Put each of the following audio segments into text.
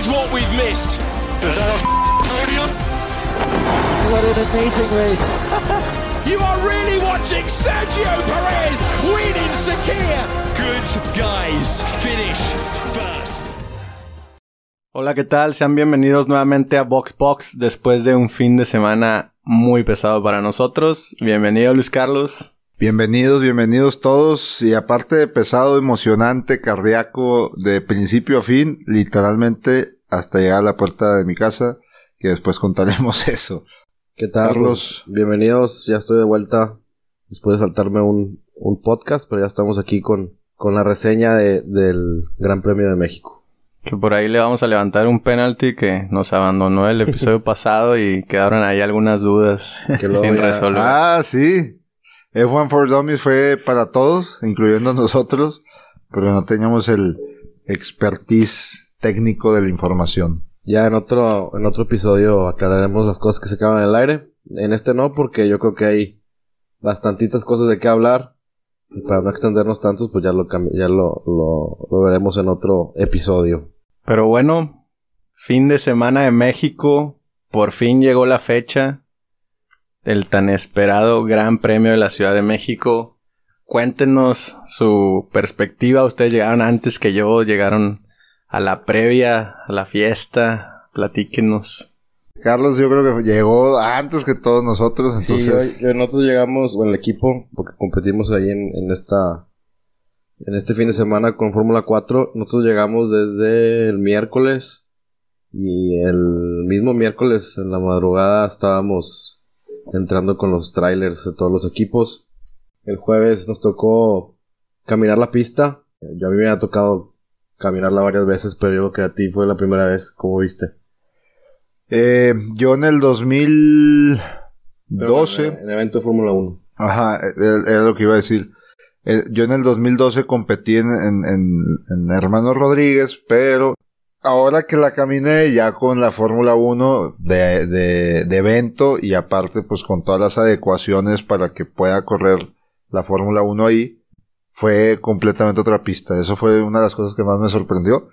is what we've missed. Is that a podium? What an amazing race. You are really watching Sergio Perez winning Sakir. Good guys finish first. Hola, ¿qué tal? Sean bienvenidos nuevamente a Box Box después de un fin de semana muy pesado para nosotros. Bienvenido Luis Carlos. Bienvenidos, bienvenidos todos. Y aparte de pesado, emocionante, cardíaco, de principio a fin, literalmente hasta llegar a la puerta de mi casa, que después contaremos eso. ¿Qué tal? Carlos. Pues, bienvenidos, ya estoy de vuelta después de saltarme un, un podcast, pero ya estamos aquí con, con la reseña de- del Gran Premio de México. Que por ahí le vamos a levantar un penalti que nos abandonó el episodio pasado y quedaron ahí algunas dudas sin resolver. Ah, sí. F1 for Dummies fue para todos, incluyendo nosotros, pero no teníamos el expertise técnico de la información. Ya en otro, en otro episodio aclararemos las cosas que se quedan en el aire. En este no, porque yo creo que hay bastantitas cosas de qué hablar. Y para no extendernos tantos, pues ya lo, ya lo, lo, lo veremos en otro episodio. Pero bueno, fin de semana de México. Por fin llegó la fecha. El tan esperado Gran Premio de la Ciudad de México. Cuéntenos su perspectiva. Ustedes llegaron antes que yo, llegaron a la previa, a la fiesta. Platíquenos. Carlos yo creo que llegó antes que todos nosotros, Sí, entonces... hoy nosotros llegamos, bueno, el equipo, porque competimos ahí en, en esta, en este fin de semana con Fórmula 4. Nosotros llegamos desde el miércoles y el mismo miércoles en la madrugada estábamos entrando con los trailers de todos los equipos. El jueves nos tocó caminar la pista. Yo a mí me ha tocado caminarla varias veces, pero yo creo que a ti fue la primera vez, ¿cómo viste? Eh, yo en el 2012... En el evento de Fórmula 1. Ajá, era era lo que iba a decir. Eh, Yo en el 2012 competí en, en, en- en Hermano Rodríguez, pero ahora que la caminé ya con la Fórmula 1 de, de, evento y aparte pues con todas las adecuaciones para que pueda correr la Fórmula 1 ahí, fue completamente otra pista. Eso fue una de las cosas que más me sorprendió.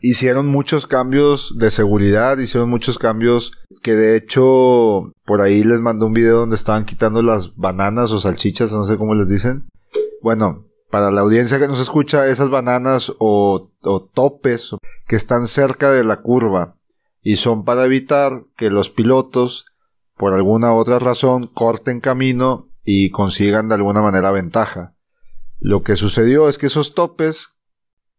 Hicieron muchos cambios de seguridad, hicieron muchos cambios que de hecho por ahí les mandé un video donde estaban quitando las bananas o salchichas, no sé cómo les dicen. Bueno, para la audiencia que nos escucha, esas bananas o, o topes que están cerca de la curva y son para evitar que los pilotos por alguna otra razón corten camino y consigan de alguna manera ventaja. Lo que sucedió es que esos topes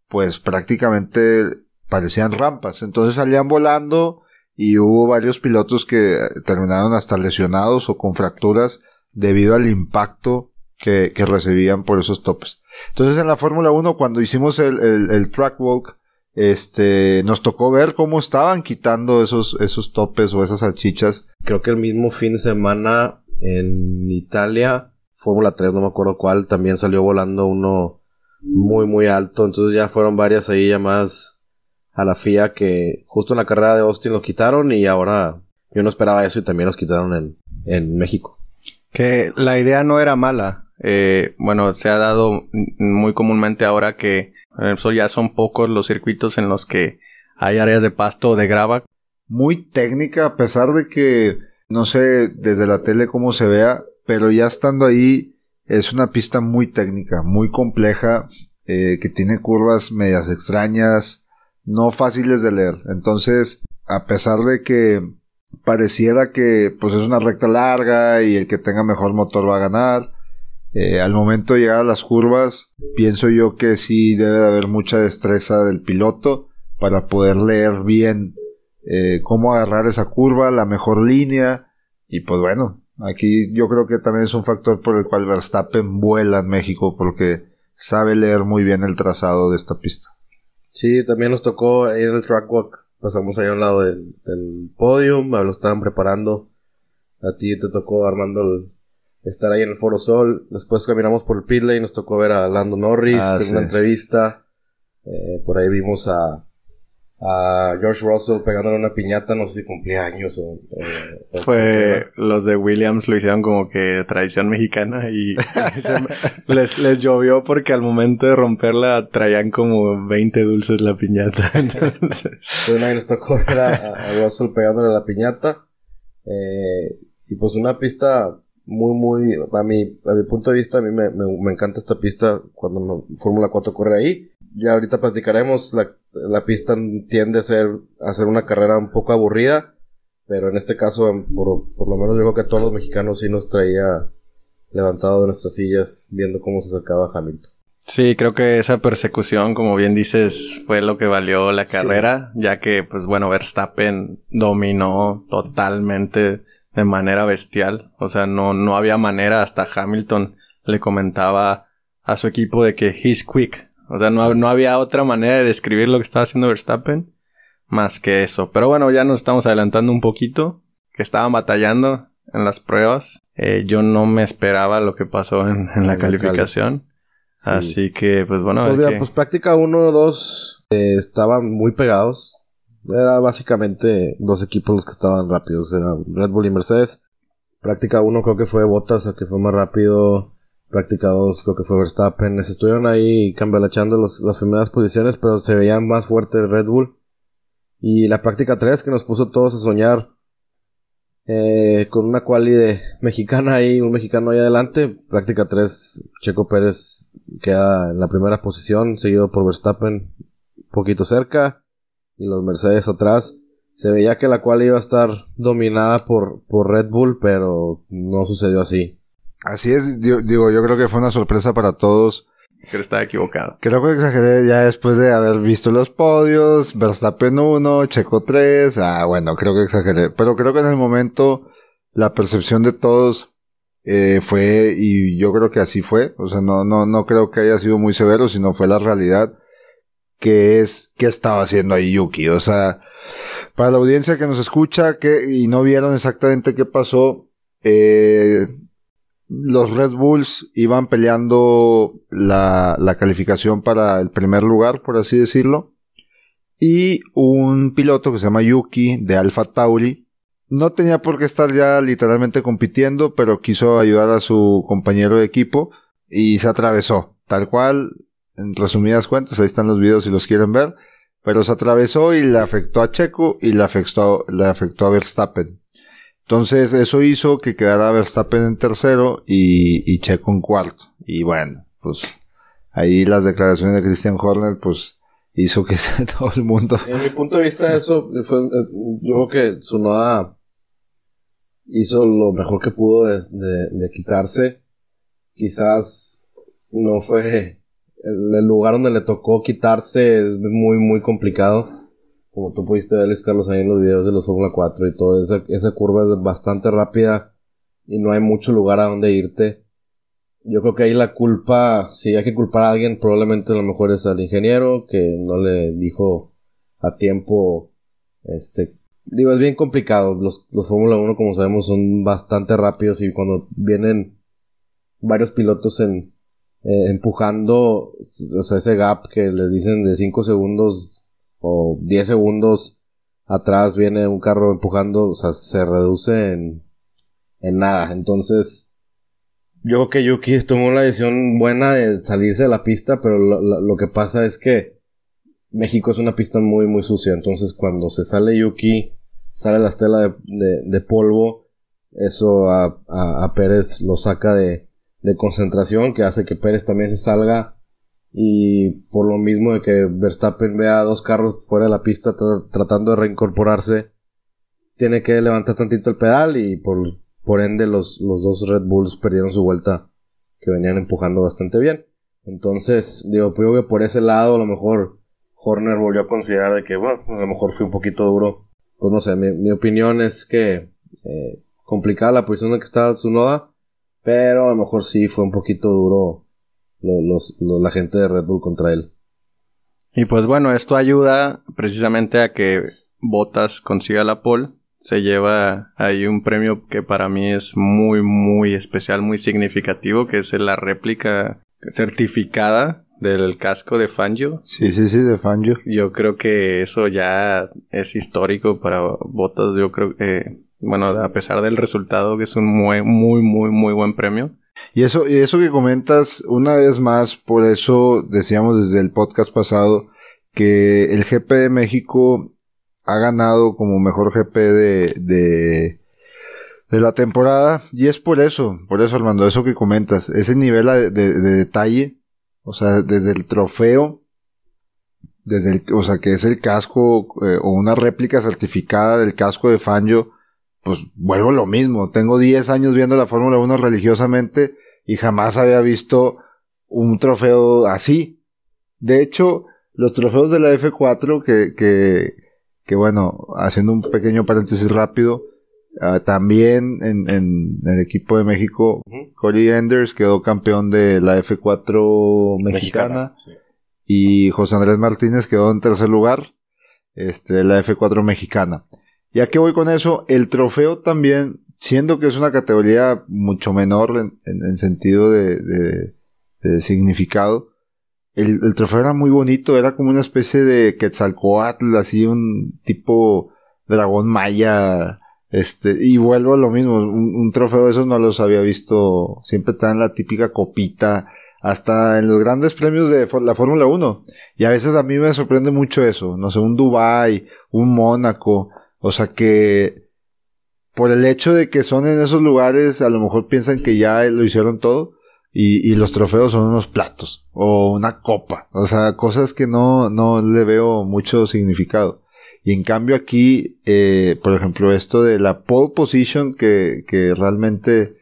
pues prácticamente parecían rampas. Entonces salían volando y hubo varios pilotos que terminaron hasta lesionados o con fracturas debido al impacto que, que recibían por esos topes. Entonces en la Fórmula 1 cuando hicimos el, el, el track walk, este, nos tocó ver cómo estaban quitando esos, esos topes o esas salchichas. creo que el mismo fin de semana en Italia, Fórmula 3, no me acuerdo cuál, también salió volando uno muy, muy alto. Entonces ya fueron varias ahí llamadas a la FIA que justo en la carrera de Austin lo quitaron y ahora yo no esperaba eso y también los quitaron en, en México. Que la idea no era mala. Eh, bueno, se ha dado muy comúnmente ahora que ya son pocos los circuitos en los que hay áreas de pasto o de grava. muy técnica, a pesar de que no sé desde la tele cómo se vea, pero ya estando ahí es una pista muy técnica, muy compleja, eh, que tiene curvas medias extrañas, no fáciles de leer. Entonces, a pesar de que pareciera que pues es una recta larga y el que tenga mejor motor va a ganar, eh, al momento de llegar a las curvas, pienso yo que sí debe de haber mucha destreza del piloto para poder leer bien eh, cómo agarrar esa curva, la mejor línea. Y pues bueno, aquí yo creo que también es un factor por el cual Verstappen vuela en México porque sabe leer muy bien el trazado de esta pista. Sí, también nos tocó ir al track walk. Pasamos ahí a un lado del, del podio, lo estaban preparando. A ti te tocó Armando el- estar ahí en el Foro Sol. Después caminamos por el pit lane y nos tocó ver a Lando Norris Ah, en sí. una entrevista. Eh, por ahí vimos a, a George Russell pegándole una piñata, no sé si cumplía años o... o- Fue los de Williams lo hicieron como que tradición mexicana y se- les, les llovió porque al momento de romperla traían como 20 dulces la piñata. Entonces, una vez nos tocó ver a, a Russell pegándole la piñata. Eh, y pues una pista muy, muy, a mi, a mi punto de vista, a mí me, me- me encanta esta pista cuando Fórmula 4 corre ahí. Ya ahorita platicaremos, la, la pista tiende a ser, a ser una carrera un poco aburrida, pero en este caso, por, por lo menos yo creo que a todos los mexicanos sí nos traía levantado de nuestras sillas viendo cómo se acercaba Hamilton. sí, creo que esa persecución, como bien dices, fue lo que valió la carrera, ya que, pues bueno, Verstappen dominó totalmente de manera bestial. O sea, no, no había manera, hasta Hamilton le comentaba a su equipo de que he's quick. O sea, no, no había otra manera de describir lo que estaba haciendo Verstappen más que eso. Pero bueno, ya nos estamos adelantando un poquito, que estaban batallando en las pruebas. Eh, yo no me esperaba lo que pasó en, en la En calificación. Sí. Así que, pues bueno, Pues mira, qué- pues práctica 1 o 2 eh, estaban muy pegados. Era básicamente dos equipos los que estaban rápidos. Era Red Bull y Mercedes. Práctica 1 creo que fue Bottas, el que fue más rápido. Práctica 2 creo que fue Verstappen. Estuvieron ahí cambialachando los- las primeras posiciones, pero se veía más fuerte Red Bull. Y la práctica 3 que nos puso todos a soñar eh, con una quali de mexicana ahí, un mexicano ahí adelante. Práctica 3, Checo Pérez queda en la primera posición, seguido por Verstappen poquito cerca. Y los Mercedes atrás. Se veía que la cual iba a estar dominada por, por Red Bull, pero no sucedió así. Así es, digo, digo, yo creo que fue una sorpresa para todos. creo estaba equivocado. Creo que exageré ya después de haber visto los podios, Verstappen 1, Checo 3, ah, bueno, creo que exageré. Pero creo que en el momento la percepción de todos eh, fue, y yo creo que así fue, o sea, no, no, no creo que haya sido muy severo, sino fue la realidad, que es, ¿qué estaba haciendo ahí Yuki? O sea, para la audiencia que nos escucha que, y no vieron exactamente qué pasó, eh, los Red Bulls iban peleando la, la calificación para el primer lugar, por así decirlo. Y un piloto que se llama Yuki de Alpha Tauri no tenía por qué estar ya literalmente compitiendo, pero quiso ayudar a su compañero de equipo y se atravesó. Tal cual, en resumidas cuentas, ahí están los videos si los quieren ver. Pero se atravesó y le afectó a Checo y le afectó, le afectó a Verstappen. Entonces eso hizo que quedara Verstappen en tercero y, y Checo en cuarto. Y bueno, pues ahí las declaraciones de Christian Horner pues hizo que todo el mundo... En mi punto de vista, eso Yo creo que Tsunoda hizo lo mejor que pudo de quitarse. Quizás no fue el, lugar donde le tocó quitarse, es muy, muy complicado. Como tú pudiste ver, Luis Carlos, ahí en los videos de los Fórmula 4 y todo. Esa, esa curva es bastante rápida y no hay mucho lugar a donde irte. Yo creo que ahí la culpa, si hay que culpar a alguien, probablemente a lo mejor es al ingeniero que no le dijo a tiempo, este, digo, es bien complicado. Los, los Fórmula 1, como sabemos, son bastante rápidos y cuando vienen varios pilotos en, eh, empujando, o sea, ese gap que les dicen de 5 segundos o 10 segundos atrás viene un carro empujando, o sea, se reduce en, en nada. Entonces, yo creo que Yuki tomó la decisión buena de salirse de la pista, pero lo, que pasa es que México es una pista muy, muy sucia. Entonces, cuando se sale Yuki, sale la estela de, de- polvo. Eso a- a Pérez lo saca de, de concentración, que hace que Pérez también se salga. Y por lo mismo de que Verstappen vea dos carros fuera de la pista tra- tratando de reincorporarse, tiene que levantar tantito el pedal y por, por ende los, los dos Red Bulls perdieron su vuelta que venían empujando bastante bien. Entonces, digo, pues, digo que por ese lado a lo mejor Horner volvió a considerar de que, bueno, a lo mejor fue un poquito duro. Pues no sé, mi, mi opinión es que eh, complicada la posición en que estaba Tsunoda, pero a lo mejor sí fue un poquito duro lo- los, los- la gente de Red Bull contra él. Y pues bueno, esto ayuda precisamente a que Botas consiga la pole. Se lleva ahí un premio que para mí es muy, muy especial, muy significativo, que es la réplica certificada del casco de Fangio. Sí, sí, sí, de Fangio. Yo creo que eso ya es histórico para Botas. Yo creo que, bueno, a pesar del resultado, que es un muy, muy, muy, muy buen premio. Y eso, y eso que comentas, una vez más, por eso decíamos desde el podcast pasado que el GP de México ha ganado como mejor GP de, de, la temporada. Y es por eso, por eso Armando, eso que comentas, ese nivel de, de detalle, o sea, desde el trofeo, desde o sea, que es el casco eh, o una réplica certificada del casco de Fangio, pues vuelvo lo mismo. Tengo 10 años viendo la Fórmula 1 religiosamente y jamás había visto un trofeo así. De hecho, los trofeos de la F4 que, que, que bueno, haciendo un pequeño paréntesis rápido, ah, también en, en, el equipo de México, Corey Enders quedó campeón de la F4 mexicana, y José Andrés Martínez quedó en tercer lugar, este, de la F4 mexicana. ¿Y a qué voy con eso? El trofeo también, siendo que es una categoría mucho menor en, en, sentido de, de, de significado, el, trofeo era muy bonito, era como una especie de Quetzalcoatl, así un tipo dragón maya, este, y vuelvo a lo mismo, un, trofeo de esos no los había visto, siempre está la típica copita, hasta en los grandes premios de la Fórmula 1, y a veces a mí me sorprende mucho eso, no sé, un Dubai, un Mónaco, o sea que por el hecho de que son en esos lugares, a lo mejor piensan que ya lo hicieron todo, y, y, los trofeos son unos platos o una copa. O sea, cosas que no, no le veo mucho significado. Y en cambio aquí, eh, por ejemplo, esto de la pole position que, que realmente,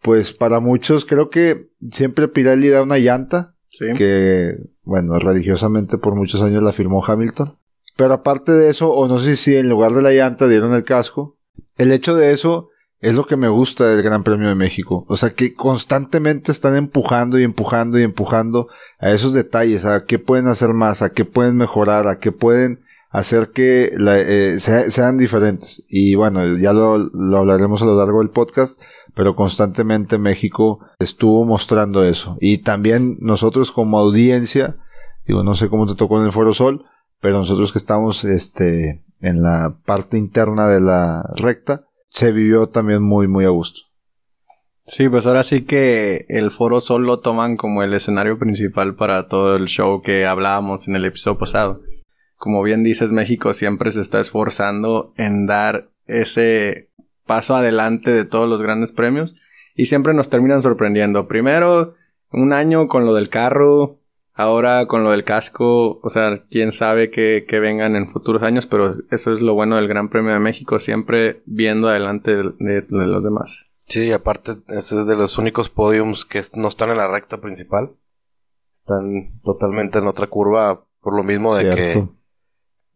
pues para muchos creo que siempre Pirelli da una llanta. Que, bueno, religiosamente por muchos años la firmó Hamilton. Pero aparte de eso, o no sé si en lugar de la llanta dieron el casco, el hecho de eso es lo que me gusta del Gran Premio de México. O sea, que constantemente están empujando y empujando y empujando a esos detalles, a qué pueden hacer más, a qué pueden mejorar, a qué pueden hacer que eh, sean diferentes. Y bueno, ya lo, lo, hablaremos a lo largo del podcast, pero constantemente México estuvo mostrando eso. Y también nosotros como audiencia, digo, no sé cómo te tocó en el Foro Sol, pero nosotros que estamos este, en la parte interna de la recta, se vivió también muy, muy a gusto. Sí, pues ahora sí que el Foro Sol lo toman como el escenario principal para todo el show que hablábamos en el episodio pasado. Como bien dices, México siempre se está esforzando en dar ese paso adelante de todos los grandes premios y siempre nos terminan sorprendiendo. Primero, un año con lo del carro, Ahora con lo del casco, o sea, quién sabe que, vengan en futuros años, pero eso es lo bueno del Gran Premio de México, siempre viendo adelante de, los demás. Sí, aparte, ese es de los únicos podiums que no están en la recta principal. Están totalmente en otra curva, por lo mismo de que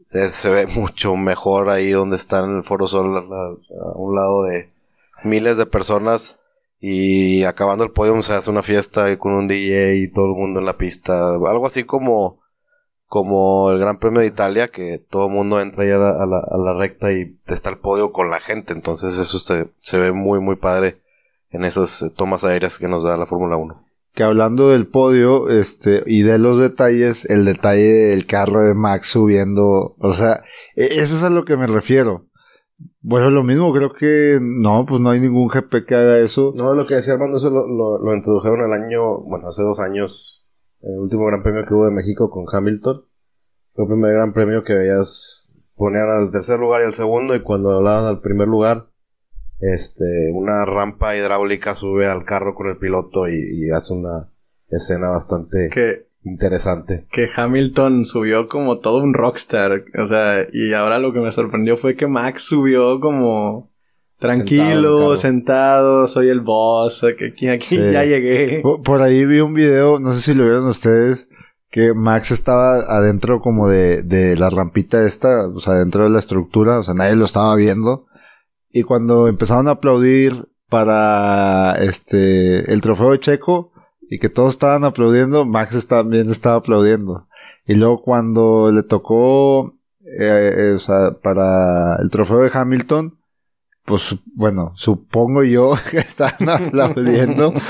se, ve mucho mejor ahí donde está en el Foro Sol, a un lado de miles de personas y acabando el podio se hace una fiesta con un DJ y todo el mundo en la pista. Algo así como, como el Gran Premio de Italia, que todo el mundo entra ya a la, a la, recta y está el podio con la gente. Entonces eso se, se ve muy, muy padre en esas tomas aéreas que nos da la Fórmula 1. Que hablando del podio, este, y de los detalles, el detalle del carro de Max subiendo, o sea, e, eso es a lo que me refiero. Bueno, lo mismo, creo que no, pues no hay ningún GP que haga eso. No, lo que decía Armando, eso lo, lo, introdujeron el año, bueno, hace dos años, el último Gran Premio que hubo de México con Hamilton. Fue el primer Gran Premio que veías, ponían al tercer lugar y al segundo, y cuando hablaban al primer lugar, este, una rampa hidráulica sube al carro con el piloto y, y hace una escena bastante interesante. Que Hamilton subió como todo un rockstar. O sea, y ahora lo que me sorprendió fue que Max subió como tranquilo, sentado, soy el boss, aquí, aquí ya llegué. Por, ahí vi un video, no sé si lo vieron ustedes, que Max estaba adentro como de, de la rampita esta, o sea, dentro de la estructura, o sea, nadie lo estaba viendo. Y cuando empezaron a aplaudir para este el trofeo de Checo, y que todos estaban aplaudiendo, Max también estaba aplaudiendo. Y luego cuando le tocó, eh, eh, o sea, para el trofeo de Hamilton, pues bueno, supongo yo que estaban aplaudiendo.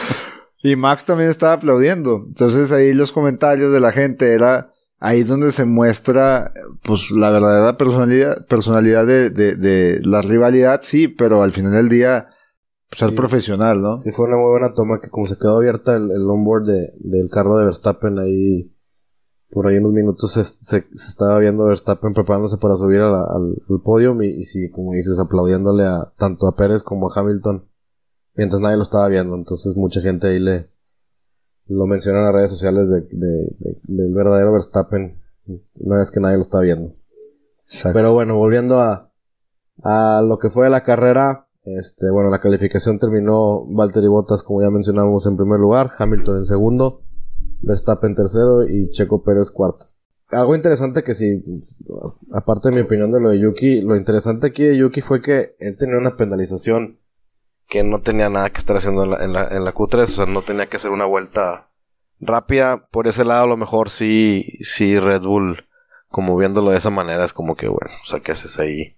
Y Max también estaba aplaudiendo. Entonces ahí los comentarios de la gente era ahí donde se muestra pues la verdadera personalidad, personalidad de, de, de la rivalidad, sí, pero al final del día ser Sí. profesional, ¿no? Sí, fue una muy buena toma que como se quedó abierta el, el onboard de, del carro de Verstappen ahí, por ahí unos minutos se, se, se estaba viendo Verstappen preparándose para subir a la- al, al podio y, y sí, como dices, aplaudiéndole a, tanto a Pérez como a Hamilton, mientras nadie lo estaba viendo. Entonces mucha gente ahí le lo menciona en las redes sociales de, de- de- del verdadero Verstappen, una vez que nadie lo está viendo. Exacto. Pero bueno, volviendo a, a lo que fue la carrera, este, bueno, la calificación terminó Valtteri Bottas, como ya mencionamos, en primer lugar, Hamilton en segundo, Verstappen tercero y Checo Pérez cuarto. Algo interesante que sí, aparte de mi opinión de lo de Yuki, lo interesante aquí de Yuki fue que él tenía una penalización que no tenía nada que estar haciendo en la, en la, en la Q3, o sea, no tenía que hacer una vuelta rápida. Por ese lado, a lo mejor sí, sí Red Bull, como viéndolo de esa manera, es como que, bueno, o sea, ¿qué haces ahí?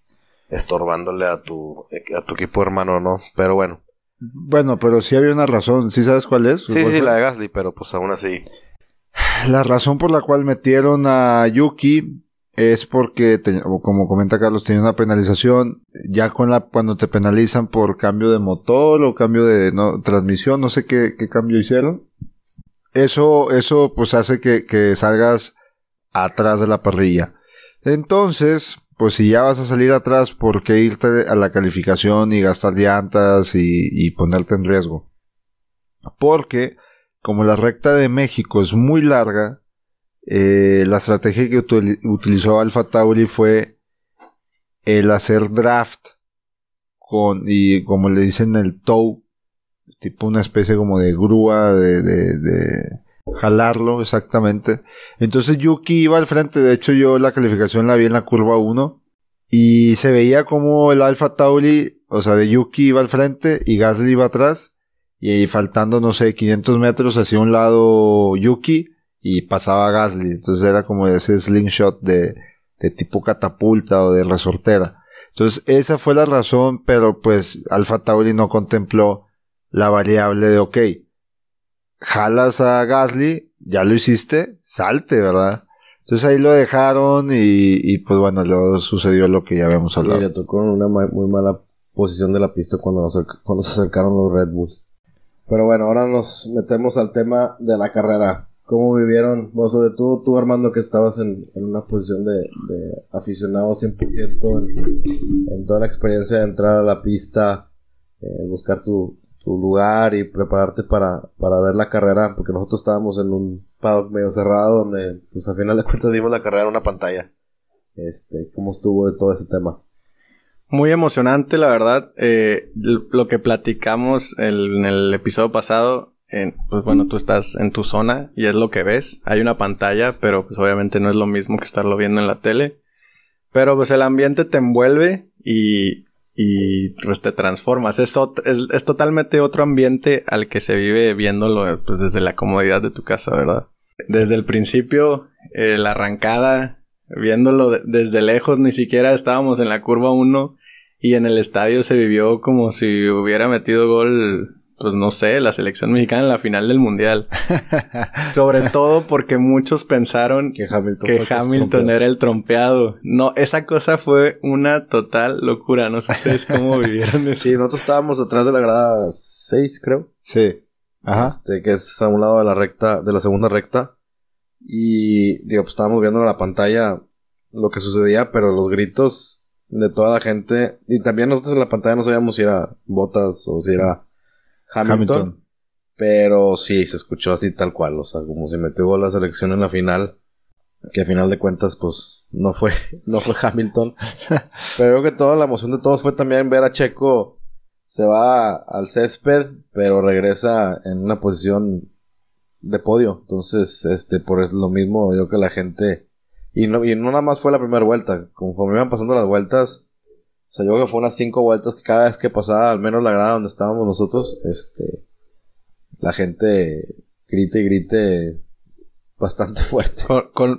Estorbándole a tu, a tu equipo hermano, ¿no? Pero bueno. Bueno, pero sí había una razón. ¿Sí sabes cuál es? Sí, ¿Cuál sí, la de Gasly, pero pues aún así. La razón por la cual metieron a Yuki es porque, te- como comenta Carlos, tenía una penalización. Ya con la, cuando te penalizan por cambio de motor o cambio de no, transmisión, no sé qué, qué cambio hicieron. Eso, eso pues hace que, que salgas atrás de la parrilla. Entonces, pues si ya vas a salir atrás, ¿por qué irte a la calificación y gastar llantas y, y ponerte en riesgo? Porque, como la recta de México es muy larga, eh, la estrategia que util- utilizó Alfa Tauri fue el hacer draft con, y como le dicen el tow, tipo una especie como de grúa, de jalarlo exactamente. Entonces Yuki iba al frente, de hecho yo la calificación la vi en la curva 1 y se veía como el Alfa Tauri, o sea, de Yuki iba al frente y Gasly iba atrás y faltando, no sé, 500 metros hacia un lado Yuki y pasaba Gasly. Entonces era como ese slingshot de, de tipo catapulta o de resortera. Entonces esa fue la razón, pero pues Alfa Tauri no contempló la variable de, ok, jalas a Gasly, ya lo hiciste, salte, ¿verdad? Entonces ahí lo dejaron y, y pues bueno, luego sucedió lo que ya habíamos Sí, hablado. le tocó en una ma- muy mala posición de la pista cuando, nos cuando se acercaron los Red Bulls. Pero bueno, ahora nos metemos al tema de la carrera. ¿Cómo vivieron? Bueno, sobre todo tú, Armando, que estabas en, en una posición de, de aficionado 100% en, en toda la experiencia de entrar a la pista, eh, buscar tu, tu lugar y prepararte para, para ver la carrera, porque nosotros estábamos en un paddock medio cerrado donde, pues a final de cuentas, vimos la carrera en una pantalla. Este, ¿cómo estuvo de todo ese tema? Muy emocionante, la verdad. Eh, lo que platicamos en el episodio pasado, pues bueno, tú estás en tu zona y es lo que ves. Hay una pantalla, pero pues obviamente no es lo mismo que estarlo viendo en la tele. Pero pues el ambiente te envuelve y, y pues te transformas. Es, es, totalmente otro ambiente al que se vive viéndolo pues desde la comodidad de tu casa, ¿verdad? Desde el principio, eh, la arrancada, viéndolo de- desde lejos, ni siquiera estábamos en la curva 1 y en el estadio se vivió como si hubiera metido gol, pues no sé, la selección mexicana en la final del mundial. Sobre todo porque muchos pensaron Que Hamilton, que era el trompeado. No, esa cosa fue una total locura. No sé ustedes cómo vivieron eso. Sí, nosotros estábamos atrás de la grada 6, creo. Sí. Ajá. Este, que es a un lado de la recta, de la segunda recta. Y, digo, pues estábamos viendo en la pantalla lo que sucedía, pero los gritos de toda la gente. Y también nosotros en la pantalla no sabíamos si era Bottas o si era Hamilton. Hamilton. Pero sí, se escuchó así tal cual. O sea, como si metió gol la selección en la final. Que a final de cuentas, pues, no fue, no fue Hamilton. Pero creo que toda la emoción de todos fue también ver a Checo. Se va al césped, pero regresa en una posición de podio. Entonces, este, por lo mismo, yo creo que la gente. Y no, y no nada más fue la primera vuelta. Conforme iban pasando las vueltas. O sea, yo creo que fue unas cinco vueltas que cada vez que pasaba, al menos la grada donde estábamos nosotros, este. La gente grite y grite bastante fuerte.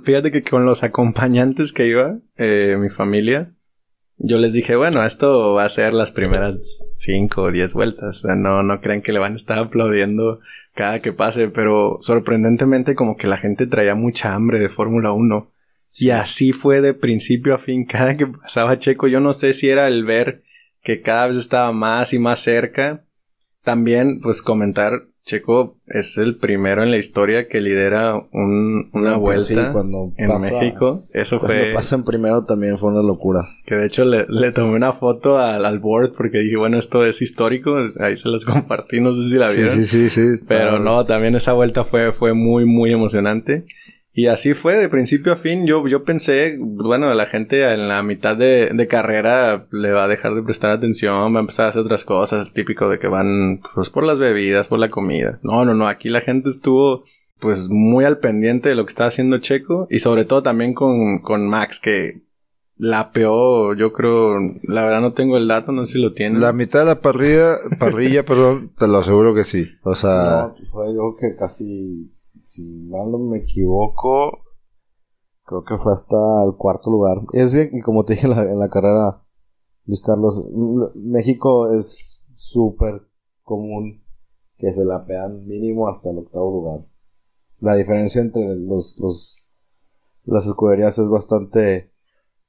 Fíjate que con los acompañantes que iba, eh, mi familia, yo les dije, bueno, esto va a ser las primeras cinco o diez vueltas. O sea, no, no creen que le van a estar aplaudiendo cada que pase, pero sorprendentemente como que la gente traía mucha hambre de Fórmula 1. Y así fue de principio a fin. Cada que pasaba Checo, yo no sé si era el ver que cada vez estaba más y más cerca. También, pues comentar, Checo es el primero en la historia que lidera un- una pues sí, vuelta cuando en pasa- México. Eso Cuando fue... pasan primero también fue una locura. Que de hecho le, le tomé una foto al, al board porque dije, bueno, esto es histórico. Ahí se los compartí, no sé si la Sí, vieron. sí, sí, sí. está- Pero no, también esa vuelta fue, fue muy, muy emocionante. Y así fue, de principio a fin. Yo, yo pensé, bueno, la gente en la mitad de, de carrera le va a dejar de prestar atención, va a empezar a hacer otras cosas, típico de que van pues por las bebidas, por la comida. No, no, no, aquí la gente estuvo pues muy al pendiente de lo que estaba haciendo Checo y sobre todo también con, con Max que la peor, yo creo, la verdad no tengo el dato, no sé si lo tienen. La mitad de la parrilla, parrilla, perdón, te lo aseguro que sí. O sea, No, fue yo creo que casi, si mal no me equivoco, creo que fue hasta el cuarto lugar. Es bien, y como te dije en la, en la carrera, Luis Carlos, M- México es súper común que se la pegan mínimo hasta el octavo lugar. La diferencia entre los, los las escuderías es bastante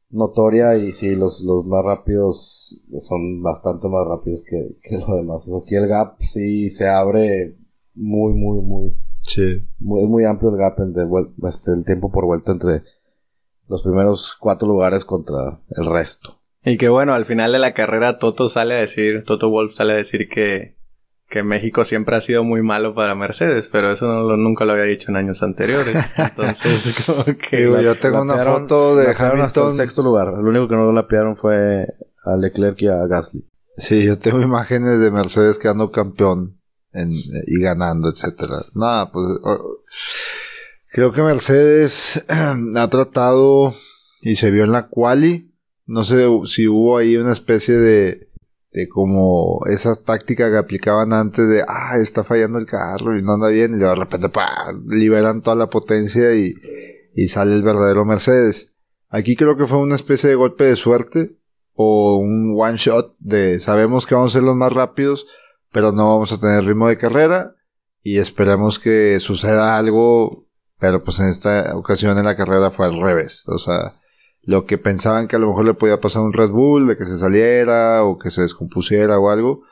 notoria y sí, los, los más rápidos son bastante más rápidos que, que los demás. Aquí el gap sí se abre muy, muy, muy, sí. muy, es muy amplio el gap entre este, el tiempo por vuelta entre los primeros cuatro lugares contra el resto. Y que bueno, al final de la carrera Toto sale a decir, Toto Wolf sale a decir que, que México siempre ha sido muy malo para Mercedes, pero eso no lo- nunca lo había dicho en años anteriores. Entonces, como que... Digo, yo tengo una foto de lapearon hasta el Hamilton. sexto lugar. El único que no la lapearon fue a Leclerc y a Gasly. Sí, yo tengo imágenes de Mercedes quedando campeón y ganando, etcétera. Nada, pues creo que Mercedes ha tratado y se vio en la quali. No sé si hubo ahí una especie de, de como esas tácticas que aplicaban antes de, ah, está fallando el carro y no anda bien, y de repente, pa, liberan toda la potencia y, y sale el verdadero Mercedes. Aquí creo que fue una especie de golpe de suerte o un one shot de sabemos que vamos a ser los más rápidos, pero no vamos a tener ritmo de carrera y esperemos que suceda algo, pero pues en esta ocasión en la carrera fue al revés, o sea, lo que pensaban que a lo mejor le podía pasar un Red Bull, de que se saliera o que se descompusiera o algo,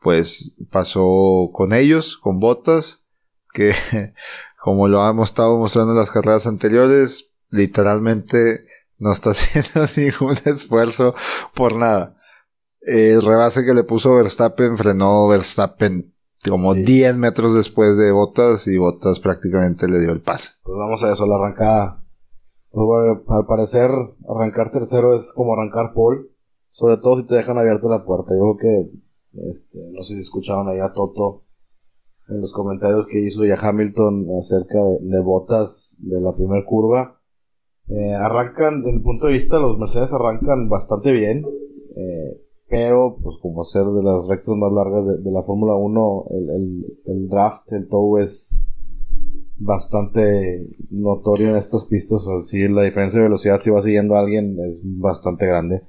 pues pasó con ellos, con Botas, que como lo hemos estado mostrando en las carreras anteriores, literalmente no está haciendo ningún esfuerzo por nada. El rebase que le puso Verstappen frenó Verstappen como Sí. 10 metros después de Botas y Botas prácticamente le dio el pase. Pues vamos a eso, la arrancada. Pues bueno, al parecer arrancar tercero es como arrancar pole. Sobre todo si te dejan abierta la puerta. Yo creo que, este, no sé si escucharon ahí a Toto en los comentarios que hizo y a Hamilton acerca de, de botas de la primera curva. Eh, arrancan, desde mi punto de vista, los Mercedes arrancan bastante bien. eh, pero, pues como ser de las rectas más largas de, la Fórmula 1, el, el, el draft, el tow es bastante notorio en estas pistas. O sea, sí, la diferencia de velocidad si va siguiendo a alguien es bastante grande.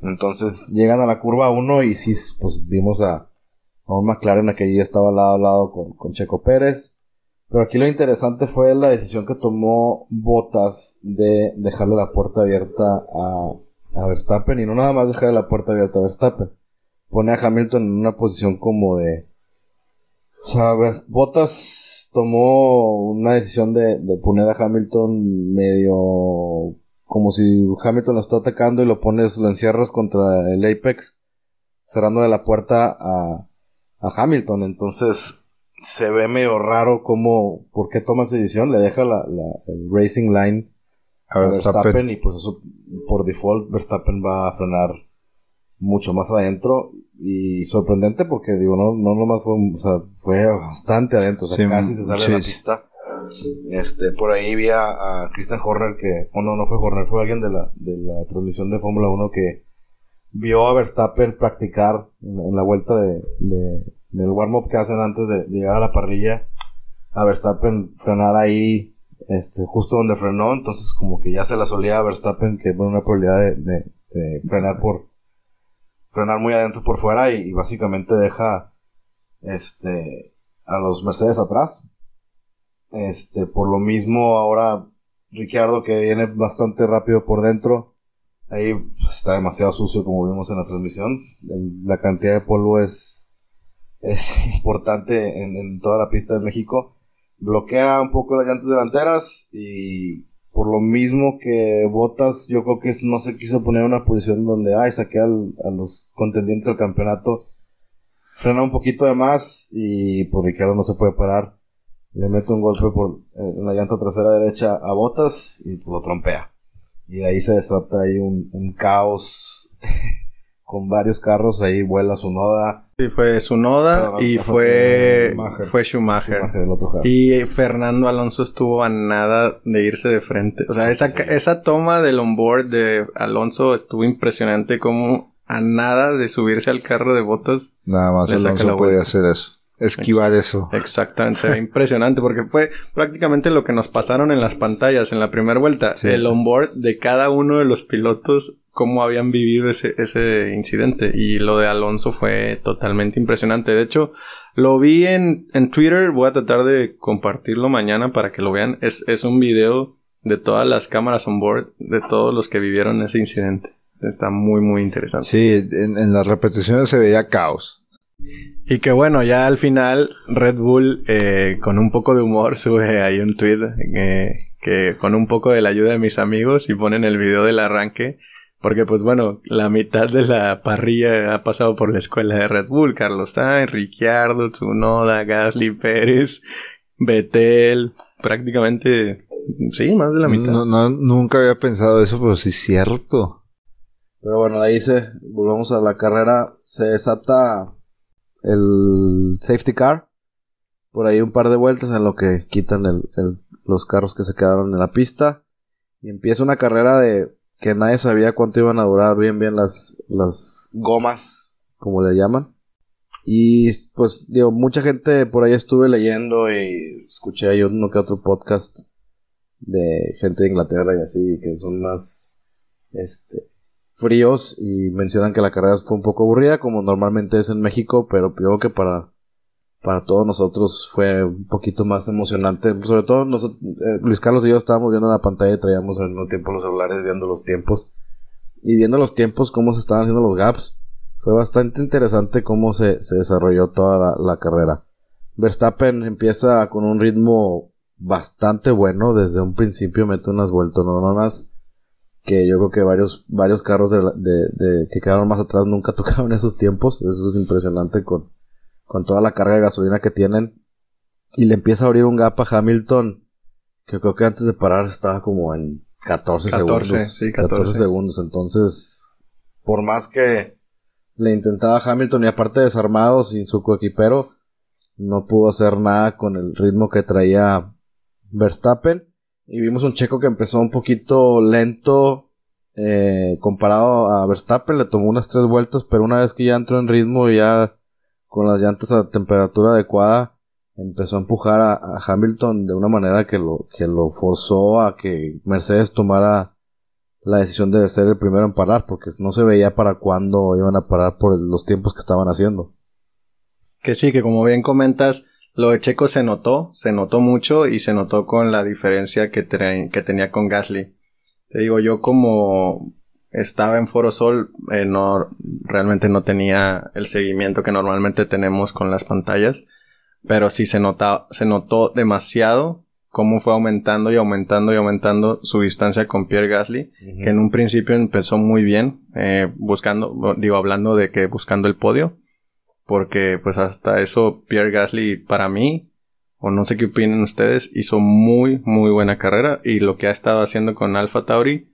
Entonces llegan a la curva 1 y sí, pues vimos a, a un McLaren que ya estaba lado a lado con, con Checo Pérez. Pero aquí lo interesante fue la decisión que tomó Bottas de dejarle la puerta abierta a, a Verstappen y no nada más dejarle la puerta abierta a Verstappen. Pone a Hamilton en una posición como de o sea, Ver- Bottas tomó una decisión de, de poner a Hamilton medio como si Hamilton lo está atacando y lo pones, lo encierras contra el Apex, cerrándole la puerta a, a Hamilton. Entonces, se ve medio raro como, ¿por qué toma esa decisión? Le deja la, la- el racing line A Verstappen. Verstappen y pues eso, por default, Verstappen va a frenar mucho más adentro y sorprendente porque digo, no, no nomás fue, o sea, fue bastante adentro, o sea, Sí, casi se sale sí, de la pista. Este, por ahí vi a, a Christian Horner que, o no, no fue Horner, fue alguien de la, de la transmisión de Fórmula 1 que vio a Verstappen practicar en, en la vuelta de, de, del warm-up que hacen antes de, de llegar a la parrilla, a Verstappen frenar ahí, este, justo donde frenó, entonces como que ya se la solía a Verstappen que fue una probabilidad de, de, frenar por frenar muy adentro por fuera y, básicamente deja este a los Mercedes atrás. Este, por lo mismo ahora Ricciardo que viene bastante rápido por dentro. Ahí está demasiado sucio como vimos en la transmisión. La cantidad de polvo es, es importante en toda la pista de México. Bloquea un poco las llantas delanteras y por lo mismo que Botas yo creo que no se quiso poner en una posición donde ay saqué al- a los contendientes al campeonato. Frena un poquito de más y por Ricciardo no se puede parar le mete un golpe por eh, la llanta trasera derecha a Botas y lo trompea. Y de ahí se desata ahí un, un caos con varios carros, ahí vuela su noda. Sí, fue Sunoda Perdón, y fue fue, Schumacher. fue. Y Fernando Alonso estuvo a nada de irse de frente. O sea, esa, esa toma del onboard de Alonso estuvo impresionante como a nada de subirse al carro de botas. Nada más Alonso podía hacer eso. Esquivar eso. Exactamente, impresionante porque fue prácticamente lo que nos pasaron en las pantallas en la primera vuelta. Sí. El onboard de cada uno de los pilotos, cómo habían vivido ese, ese incidente. Y lo de Alonso fue totalmente impresionante. De hecho, lo vi en, en Twitter. Voy a tratar de compartirlo mañana para que lo vean. Es, es un video de todas las cámaras onboard, de todos los que vivieron ese incidente. Está muy, muy interesante. Sí, en, en las repeticiones se veía caos. Y que bueno, ya al final Red Bull eh, con un poco de humor sube ahí un tweet eh, que con un poco de la ayuda de mis amigos y ponen el video del arranque. Porque pues bueno, la mitad de la parrilla ha pasado por la escuela de Red Bull. Carlos Sainz, Ricciardo, Tsunoda, Gasly, Pérez, Vettel. Prácticamente, sí, más de la mitad. No, no, nunca había pensado eso, pero sí es cierto. Pero bueno, de ahí se, volvemos a la carrera, se desata el safety car. Por ahí un par de vueltas en lo que quitan el- el- los carros que se quedaron en la pista. Y empieza una carrera de que nadie sabía cuánto iban a durar bien bien las, las gomas, como le llaman. Y pues digo, mucha gente por ahí estuve leyendo y escuché ahí uno que otro podcast de gente de Inglaterra y así, que son más este fríos y mencionan que la carrera fue un poco aburrida como normalmente es en México, pero creo que para para todos nosotros fue un poquito más emocionante, sobre todo nosotros, eh, Luis Carlos y yo estábamos viendo la pantalla y traíamos al mismo tiempo los celulares viendo los tiempos y viendo los tiempos cómo se estaban haciendo los gaps, fue bastante interesante cómo se, se desarrolló toda la, carrera. Verstappen empieza con un ritmo bastante bueno desde un principio, mete unas vueltononas que yo creo que varios, varios carros de, de- de- que quedaron más atrás nunca tocaron esos tiempos. Eso es impresionante con, con toda la carga de gasolina que tienen. Y le empieza a abrir un gap a Hamilton, que creo que antes de parar estaba como en 14, 14, segundos. sí, 14. segundos. Entonces, por más que le intentaba Hamilton y aparte desarmado sin su coequipero, no pudo hacer nada con el ritmo que traía Verstappen. Y vimos un checo que empezó un poquito lento eh, comparado a Verstappen. Le tomó unas tres vueltas, pero una vez que ya entró en ritmo ya con las llantas a temperatura adecuada, empezó a empujar a, Hamilton de una manera que lo, que lo forzó a que Mercedes tomara la decisión de ser el primero en parar, porque no se veía para cuándo iban a parar por los tiempos que estaban haciendo. Que sí, que como bien comentas, lo de Checo se notó, se notó mucho y se notó con la diferencia que, que tenía con Gasly. Te digo, yo como estaba en Foro Sol, eh, no, realmente no tenía el seguimiento que normalmente tenemos con las pantallas, pero sí se nota, se notó demasiado cómo fue aumentando y aumentando y aumentando su distancia con Pierre Gasly, que en un principio empezó muy bien, eh, buscando, digo, hablando de que buscando el podio, porque pues hasta eso Pierre Gasly para mí, o no sé qué opinen ustedes, hizo muy, muy buena carrera y lo que ha estado haciendo con Alfa Tauri.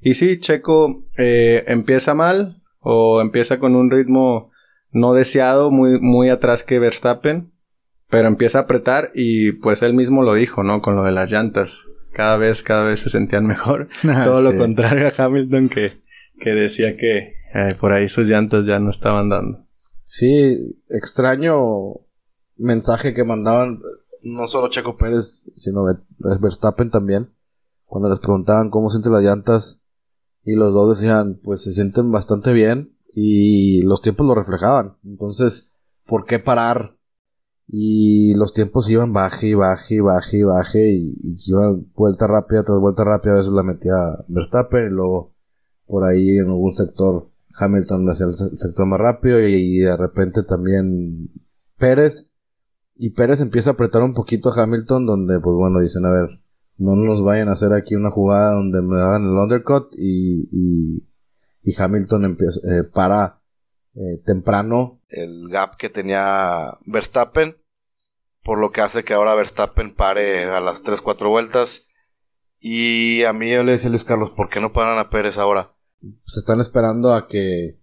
Y sí, Checo eh, empieza mal o empieza con un ritmo no deseado, muy, muy atrás que Verstappen, pero empieza a apretar y pues él mismo lo dijo, ¿no? Con lo de las llantas. Cada vez, cada vez se sentían mejor. Todo lo contrario a Hamilton que, que decía que eh, por ahí sus llantas ya no estaban dando. Sí, extraño mensaje que mandaban no solo Checo Pérez, sino Ver- Verstappen también. Cuando les preguntaban cómo siente las llantas, Y los dos decían, pues se sienten bastante bien y los tiempos lo reflejaban. Entonces, ¿por qué parar? Y los tiempos iban baje y baje y baje y baje y, y iban vuelta rápida tras vuelta rápida. A veces la metía Verstappen y luego por ahí en algún sector Hamilton hacía el se- sector más rápido y, de repente también Pérez. Y Pérez empieza a apretar un poquito a Hamilton donde pues bueno dicen a ver no nos vayan a hacer aquí una jugada donde me hagan el undercut y, y, y Hamilton empieza, eh, para eh, temprano el gap que tenía Verstappen, por lo que hace que ahora Verstappen pare a las 3-4 vueltas. Y a mí yo le decía a Luis Carlos, ¿por qué no paran a Pérez ahora? Se están esperando a que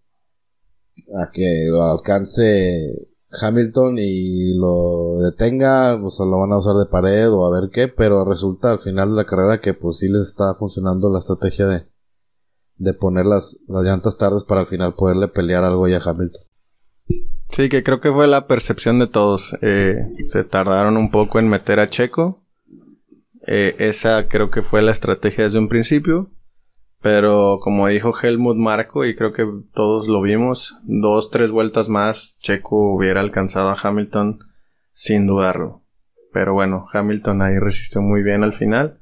a que lo alcance Hamilton y lo detenga, sea, lo van a usar de pared o a ver qué, pero resulta al final de la carrera que pues sí les está funcionando la estrategia de, de poner las, las llantas tardes para al final poderle pelear algo ya a Hamilton. Sí, que creo que fue la percepción de todos. Eh, se tardaron un poco en meter a Checo. Eh, esa creo que fue la estrategia desde un principio. Pero como dijo Helmut Marco, y creo que todos lo vimos, dos, tres vueltas más, Checo hubiera alcanzado a Hamilton sin dudarlo. Pero bueno, Hamilton ahí resistió muy bien al final.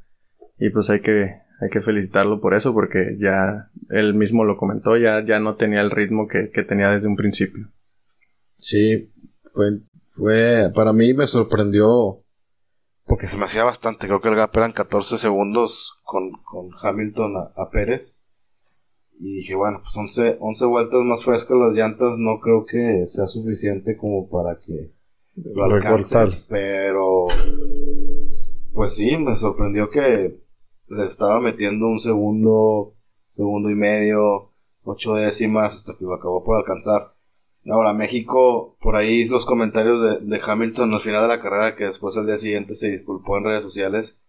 Y pues hay que, hay que felicitarlo por eso, porque ya él mismo lo comentó, ya, ya no tenía el ritmo que, que tenía desde un principio. Sí, fue, fue, para mí me sorprendió porque se me hacía bastante, creo que el gap eran 14 segundos con, con Hamilton a, a Pérez. Y dije, bueno, pues 11, 11 vueltas más frescas las llantas no creo que sea suficiente como para que lo alcance. Recortar. Pero, pues sí, me sorprendió que le estaba metiendo un segundo, segundo y medio, ocho décimas hasta que lo acabó por alcanzar. Ahora, México, por ahí los comentarios de, de Hamilton al final de la carrera, que después al día siguiente se disculpó en redes sociales.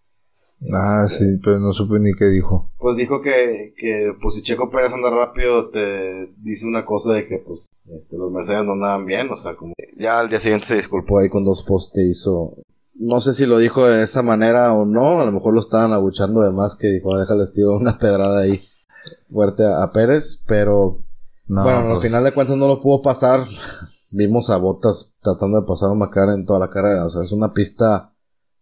Ah, Este, sí, pero no supe ni qué dijo. Pues dijo que, que pues si Checo Pérez anda rápido, te dice una cosa de que pues este, los Mercedes no andaban bien, o sea, como... Ya al día siguiente se disculpó ahí con dos posts que hizo. No sé si lo dijo de esa manera o no, a lo mejor lo estaban abuchando de más que dijo, "Ah, déjales tío una pedrada ahí fuerte a, a Pérez, pero No, bueno, al pues, final de cuentas no lo pudo pasar. Vimos a Botas tratando de pasar a McLaren en toda la carrera. O sea, es una pista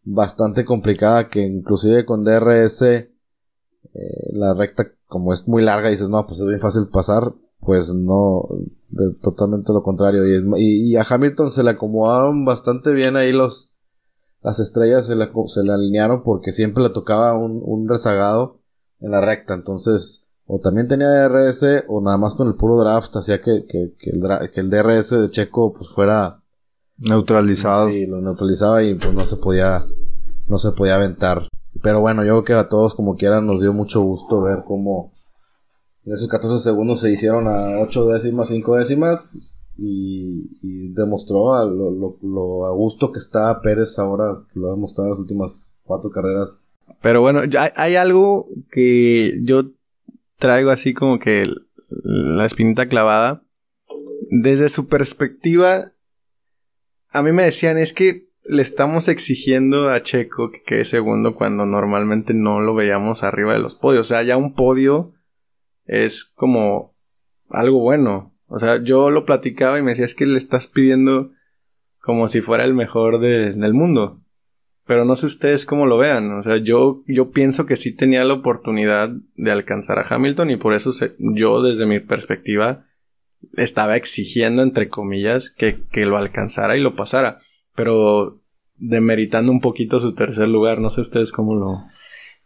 bastante complicada que inclusive con DRS eh, la recta como es muy larga y dices no, pues es bien fácil pasar. Pues no, de- totalmente lo contrario. Y, es- y- y a Hamilton se le acomodaron bastante bien ahí los las estrellas se le, se le alinearon porque siempre le tocaba un, un rezagado en la recta. Entonces, o también tenía DRS o nada más con el puro draft hacía que, que, que el, dra- que el DRS de Checo pues fuera neutralizado. sí, lo neutralizaba y pues no se podía no se podía aventar. Pero bueno, yo creo que a todos como quieran nos dio mucho gusto ver cómo en esos 14 segundos se hicieron a 8 décimas, 5 décimas y, y demostró a lo, lo- lo a gusto que está Pérez ahora, que lo ha demostrado en las últimas cuatro carreras. Pero bueno, ya hay, hay algo que yo traigo así como que la espinita clavada. Desde su perspectiva, a mí me decían es que le estamos exigiendo a Checo que quede segundo cuando normalmente no lo veíamos arriba de los podios. O sea, ya un podio es como algo bueno. O sea, yo lo platicaba y me decía es que le estás pidiendo como si fuera el mejor de- del mundo. Pero no sé ustedes cómo lo vean. O sea, yo, yo pienso que sí tenía la oportunidad de alcanzar a Hamilton y por eso yo desde mi perspectiva estaba exigiendo, entre comillas, que, que lo alcanzara y lo pasara. Pero demeritando un poquito su tercer lugar. No sé ustedes cómo lo...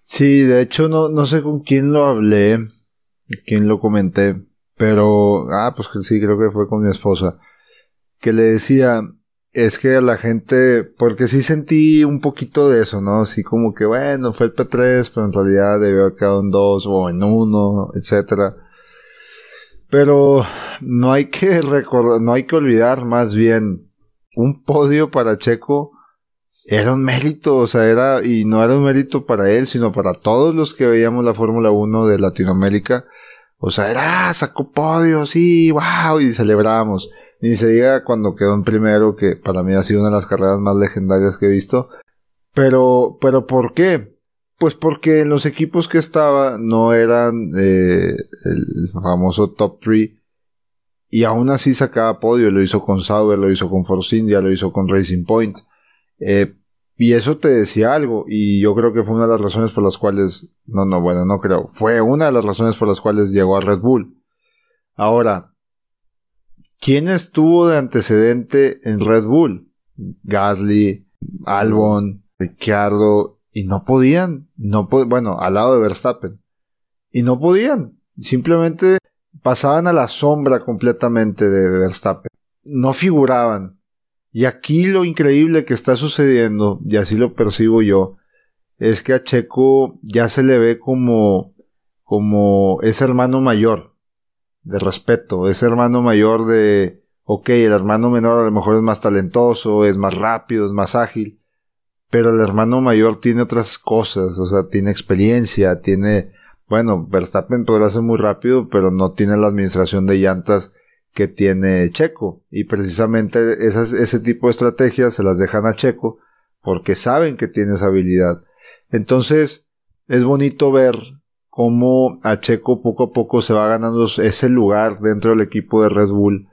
Sí, de hecho no, no sé con quién lo hablé, quién lo comenté, pero, ah, pues sí, creo que fue con mi esposa, que le decía, es que la gente, porque sí sentí un poquito de eso, ¿no? Así como que, bueno, fue el P3, pero en realidad debió haber quedado en 2 o en 1, etcétera. Pero no hay que recordar, no hay que olvidar más bien un podio para Checo era un mérito, o sea, era, y no era un mérito para él, sino para todos los que veíamos la Fórmula 1 de Latinoamérica. O sea, era, "Ah, sacó podio, sí, wow, y celebramos. Ni se diga cuando quedó en primero, que para mí ha sido una de las carreras más legendarias que he visto. Pero, pero ¿por qué? Pues porque en los equipos que estaba no eran eh, el famoso top 3 y aún así sacaba podio. Lo hizo con Sauber, lo hizo con Force India, lo hizo con Racing Point. Eh, y eso te decía algo y yo creo que fue una de las razones por las cuales, no, no, bueno, no creo, fue una de las razones por las cuales llegó a Red Bull. Ahora, ¿quién estuvo de antecedente en Red Bull? Gasly, Albon, Ricciardo, y no podían, no bueno, al lado de Verstappen. Y no podían, simplemente pasaban a la sombra completamente de Verstappen. No figuraban. Y aquí lo increíble que está sucediendo, y así lo percibo yo, es que a Checo ya se le ve como, como ese hermano mayor, de respeto, ese hermano mayor de, ok, el hermano menor a lo mejor es más talentoso, es más rápido, es más ágil, pero el hermano mayor tiene otras cosas, o sea, tiene experiencia, tiene, bueno, Verstappen podrá ser muy rápido, pero no tiene la administración de llantas que tiene Checo. Y precisamente esas, ese tipo de estrategias se las dejan a Checo porque saben que tiene esa habilidad. Entonces, es bonito ver cómo a Checo poco a poco se va ganando ese lugar dentro del equipo de Red Bull.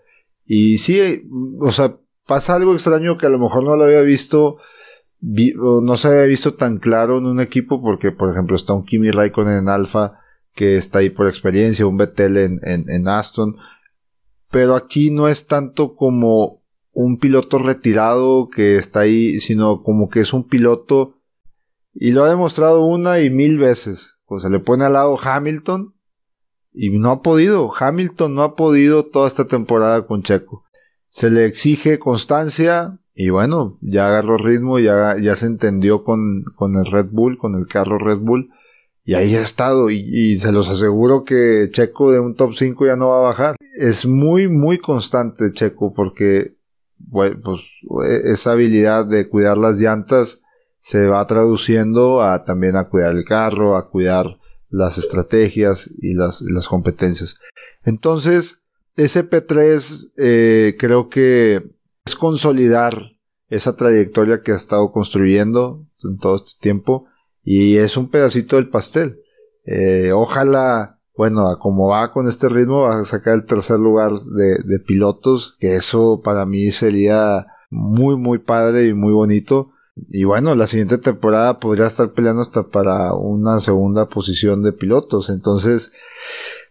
Y sí, o sea, pasa algo extraño que a lo mejor no lo había visto no se había visto tan claro en un equipo porque, por ejemplo, está un Kimi Raikkonen en Alfa que está ahí por experiencia, un Vettel en, en, Aston, pero aquí no es tanto como un piloto retirado que está ahí, sino como que es un piloto y lo ha demostrado una y mil veces. O sea, le pone al lado Hamilton y no ha podido. Hamilton no ha podido toda esta temporada con Checo. Se le exige constancia, y bueno, ya agarró ritmo, ya, ya se entendió con, con el Red Bull, con el carro Red Bull. Y ahí ha estado. Y, se los aseguro que Checo de un top 5 ya no va a bajar. Es muy, muy constante Checo porque pues, esa habilidad de cuidar las llantas se va traduciendo a también a cuidar el carro, a cuidar las estrategias y las, las competencias. Entonces, ese P3 eh, creo que es consolidar esa trayectoria que ha estado construyendo en todo este tiempo y es un pedacito del pastel. Eh, ojalá, bueno, como va con este ritmo, va a sacar el tercer lugar de, de pilotos, que eso para mí sería muy, muy padre y muy bonito. Y bueno, la siguiente temporada podría estar peleando hasta para una segunda posición de pilotos. Entonces,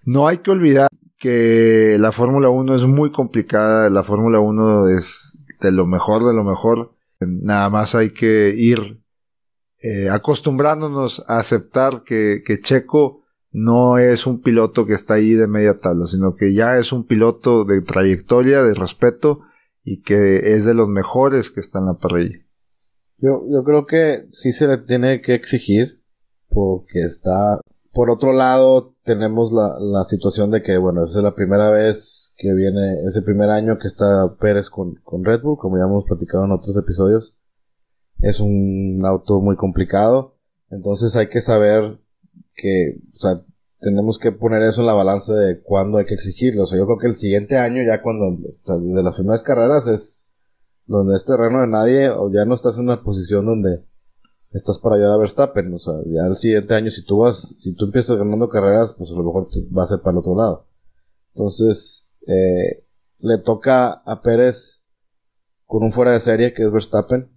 no hay que olvidar que la Fórmula 1 es muy complicada, la Fórmula 1 es de lo mejor de lo mejor, nada más hay que ir eh, acostumbrándonos a aceptar que, que Checo no es un piloto que está ahí de media tabla, sino que ya es un piloto de trayectoria, de respeto y que es de los mejores que está en la parrilla. Yo, yo creo que sí se le tiene que exigir porque está por otro lado, tenemos la, la, situación de que, bueno, esa es la primera vez que viene, ese primer año que está Pérez con, con Red Bull, como ya hemos platicado en otros episodios. Es un auto muy complicado, entonces hay que saber que, o sea, tenemos que poner eso en la balanza de cuándo hay que exigirlo. O sea, yo creo que el siguiente año, ya cuando, o sea, desde las primeras carreras es donde es terreno de nadie, o ya no estás en una posición donde estás para ayudar a Verstappen. O sea, ya el siguiente año, si tú vas, si tú empiezas ganando carreras, pues a lo mejor va a ser para el otro lado. Entonces, eh, le toca a Pérez con un fuera de serie que es Verstappen.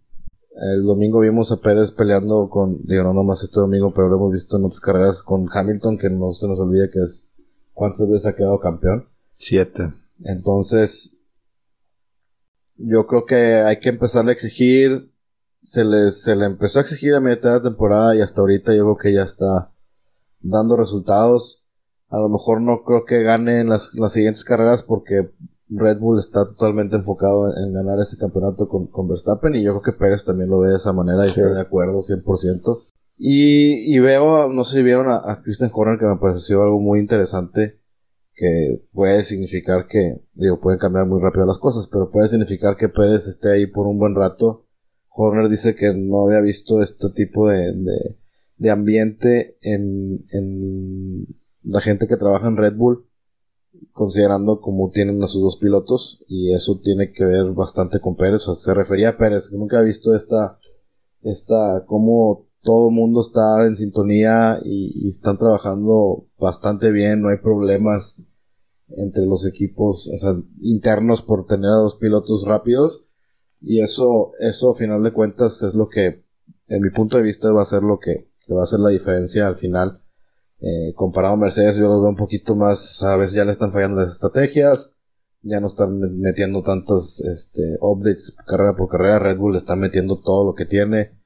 El domingo vimos a Pérez peleando con, digo, no nomás este domingo, pero lo hemos visto en otras carreras con Hamilton, que no se nos olvide que es cuántas veces ha quedado campeón. Siete. Entonces, yo creo que hay que empezar a exigir se le, se le empezó a exigir a mitad de temporada y hasta ahorita yo creo que ya está dando resultados. A lo mejor no creo que gane en las, las siguientes carreras porque Red Bull está totalmente enfocado en, ganar ese campeonato con, con, Verstappen y yo creo que Pérez también lo ve de esa manera y está de acuerdo 100%. Y, y veo, no sé si vieron a, a Christian Horner que me pareció algo muy interesante que puede significar que, digo, pueden cambiar muy rápido las cosas, pero puede significar que Pérez esté ahí por un buen rato. Horner dice que no había visto este tipo de, de, ambiente en, en, la gente que trabaja en Red Bull, considerando como tienen a sus dos pilotos, y eso tiene que ver bastante con Pérez, o se refería a Pérez, que nunca ha visto esta, esta, cómo todo el mundo está en sintonía y, están trabajando bastante bien, no hay problemas entre los equipos internos por tener a dos pilotos rápidos y eso, eso a final de cuentas es lo que, en mi punto de vista, va a ser lo que, va a hacer la diferencia al final. Eh, comparado a Mercedes, yo lo veo un poquito más, a veces ya le están fallando las estrategias, ya no están metiendo tantos este, updates carrera por carrera, Red Bull está metiendo todo lo que tiene.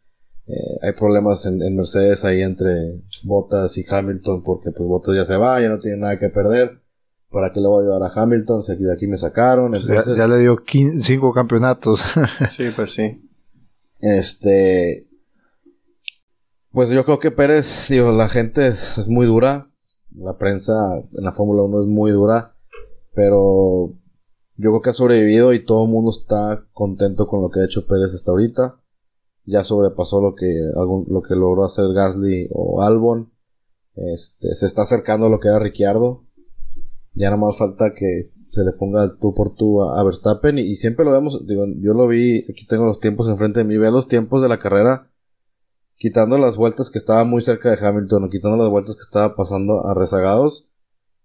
Eh, hay problemas en, en, Mercedes ahí entre Bottas y Hamilton porque pues Bottas ya se va, ya no tiene nada que perder. ¿Para qué le voy a ayudar a Hamilton? Si de aquí me sacaron. Entonces, ya, ya le dio cinco campeonatos. sí, pues sí. Este. Pues yo creo que Pérez, digo, la gente es, es muy dura. La prensa en la Fórmula 1 es muy dura. Pero yo creo que ha sobrevivido y todo el mundo está contento con lo que ha hecho Pérez hasta ahorita. Ya sobrepasó lo que, algún, lo que logró hacer Gasly o Albon. Este, se está acercando a lo que era Ricciardo ya nada más falta que se le ponga el tú por tú a, Verstappen y, siempre lo vemos, digo, yo lo vi, aquí tengo los tiempos enfrente de mí, veo los tiempos de la carrera, quitando las vueltas que estaba muy cerca de Hamilton o quitando las vueltas que estaba pasando a rezagados,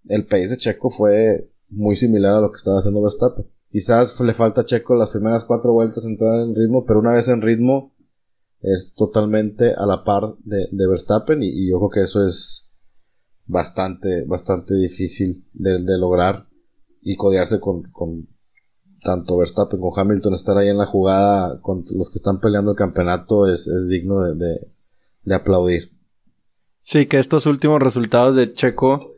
el país de Checo fue muy similar a lo que estaba haciendo Verstappen. Quizás le falta a Checo las primeras cuatro vueltas entrar en ritmo, pero una vez en ritmo es totalmente a la par de, Verstappen y, y yo creo que eso es bastante, bastante difícil de, lograr y codearse con, con, tanto Verstappen como Hamilton, estar ahí en la jugada con los que están peleando el campeonato es, es digno de, de, aplaudir. Sí, que estos últimos resultados de Checo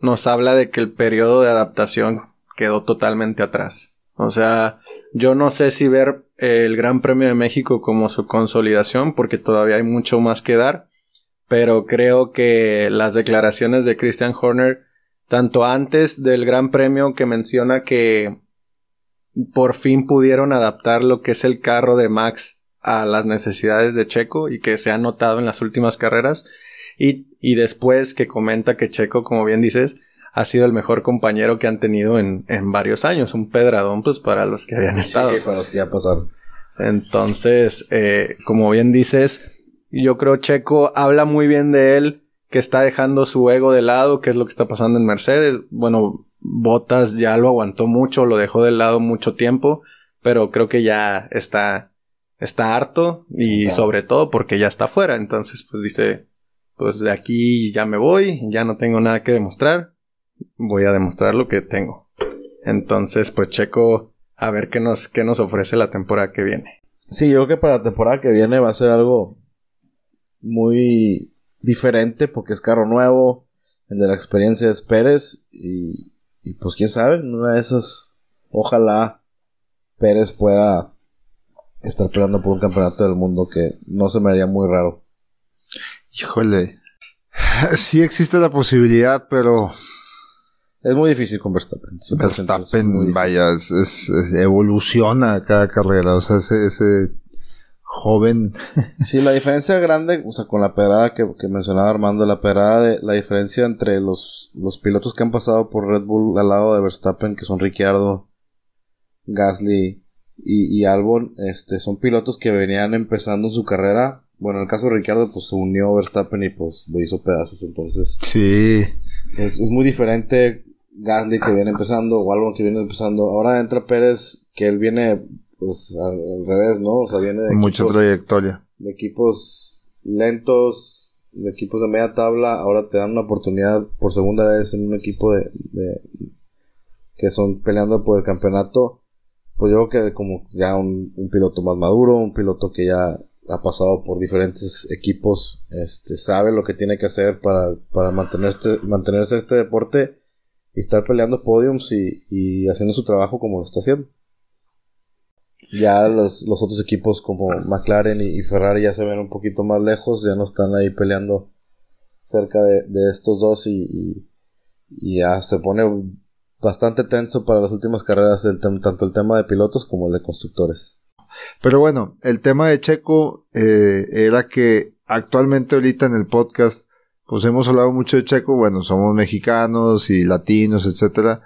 nos habla de que el periodo de adaptación quedó totalmente atrás. O sea, yo no sé si ver el Gran Premio de México como su consolidación, porque todavía hay mucho más que dar, pero creo que las declaraciones de Christian Horner, tanto antes del Gran Premio que menciona que por fin pudieron adaptar lo que es el carro de Max a las necesidades de Checo y que se ha notado en las últimas carreras, y, y después que comenta que Checo, como bien dices, ha sido el mejor compañero que han tenido en, en varios años, un pedradón pues para los que habían estado. Sí, para los que ya pasaron. Entonces, eh, como bien dices, y yo creo Checo habla muy bien de él, que está dejando su ego de lado, que es lo que está pasando en Mercedes. Bueno, Botas ya lo aguantó mucho, lo dejó de lado mucho tiempo, pero creo que ya está, está harto y sobre todo porque ya está fuera. Entonces, pues dice, pues de aquí ya me voy, ya no tengo nada que demostrar, voy a demostrar lo que tengo. Entonces, pues Checo, a ver qué nos, qué nos ofrece la temporada que viene. Sí, yo creo que para la temporada que viene va a ser algo muy diferente porque es carro nuevo, el de la experiencia es Pérez y, y pues quién sabe, una de esas, ojalá Pérez pueda estar peleando por un campeonato del mundo que no se me haría muy raro. Híjole, sí existe la posibilidad, pero es muy difícil con Verstappen. Verstappen, vaya, es, evoluciona cada carrera. O sea, ese, ese joven. sí, la diferencia grande, o sea, con la pedrada que, mencionaba Armando, la pedrada de la diferencia entre los, los pilotos que han pasado por Red Bull al lado de Verstappen, que son Ricciardo, Gasly y, y Albon, este, son pilotos que venían empezando su carrera. Bueno, en el caso de Ricciardo, pues se unió a Verstappen y pues lo hizo pedazos, entonces. Sí. Es, es muy diferente Gasly que viene empezando o Albon que viene empezando. Ahora entra Pérez, que él viene pues al, revés, ¿no? O sea, viene de mucha trayectoria. De equipos lentos, de equipos de media tabla, ahora te dan una oportunidad por segunda vez en un equipo de, que son peleando por el campeonato. Pues yo creo que como ya un, piloto más maduro, un piloto que ya ha pasado por diferentes equipos, este, sabe lo que tiene que hacer para, para mantenerse, mantenerse este deporte y estar peleando podiums y, y haciendo su trabajo como lo está haciendo. Ya los, los otros equipos como McLaren y, Ferrari ya se ven un poquito más lejos, ya no están ahí peleando cerca de, estos dos y, ya se pone bastante tenso para las últimas carreras el tanto el tema de pilotos como el de constructores. Pero bueno, el tema de Checo eh, era que actualmente ahorita en el podcast pues hemos hablado mucho de Checo, bueno, somos mexicanos y latinos, etcétera,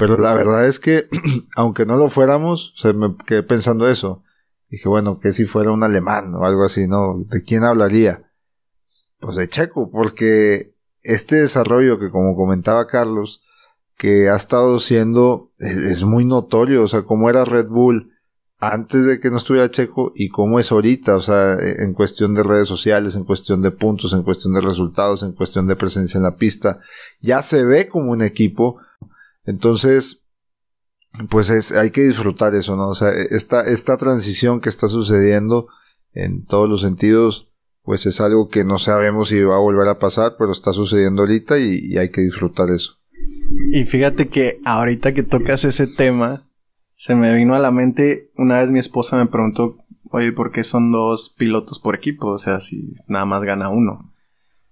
pero la verdad es que, aunque no lo fuéramos, se me quedé pensando eso. Dije, bueno, que si fuera un alemán o algo así, ¿no? ¿De quién hablaría? pues de Checo, porque este desarrollo que como comentaba Carlos, que ha estado siendo, es, es muy notorio, o sea, cómo era Red Bull antes de que no estuviera Checo y cómo es ahorita, o sea, en cuestión de redes sociales, en cuestión de puntos, en cuestión de resultados, en cuestión de presencia en la pista, ya se ve como un equipo. Entonces, pues es, hay que disfrutar eso, ¿no? O sea, esta, esta transición que está sucediendo en todos los sentidos, pues es algo que no sabemos si va a volver a pasar, pero está sucediendo ahorita y, y hay que disfrutar eso. Y fíjate que ahorita que tocas ese tema, se me vino a la mente, una vez mi esposa me preguntó, oye, ¿por qué son dos pilotos por equipo? O sea, si nada más gana uno.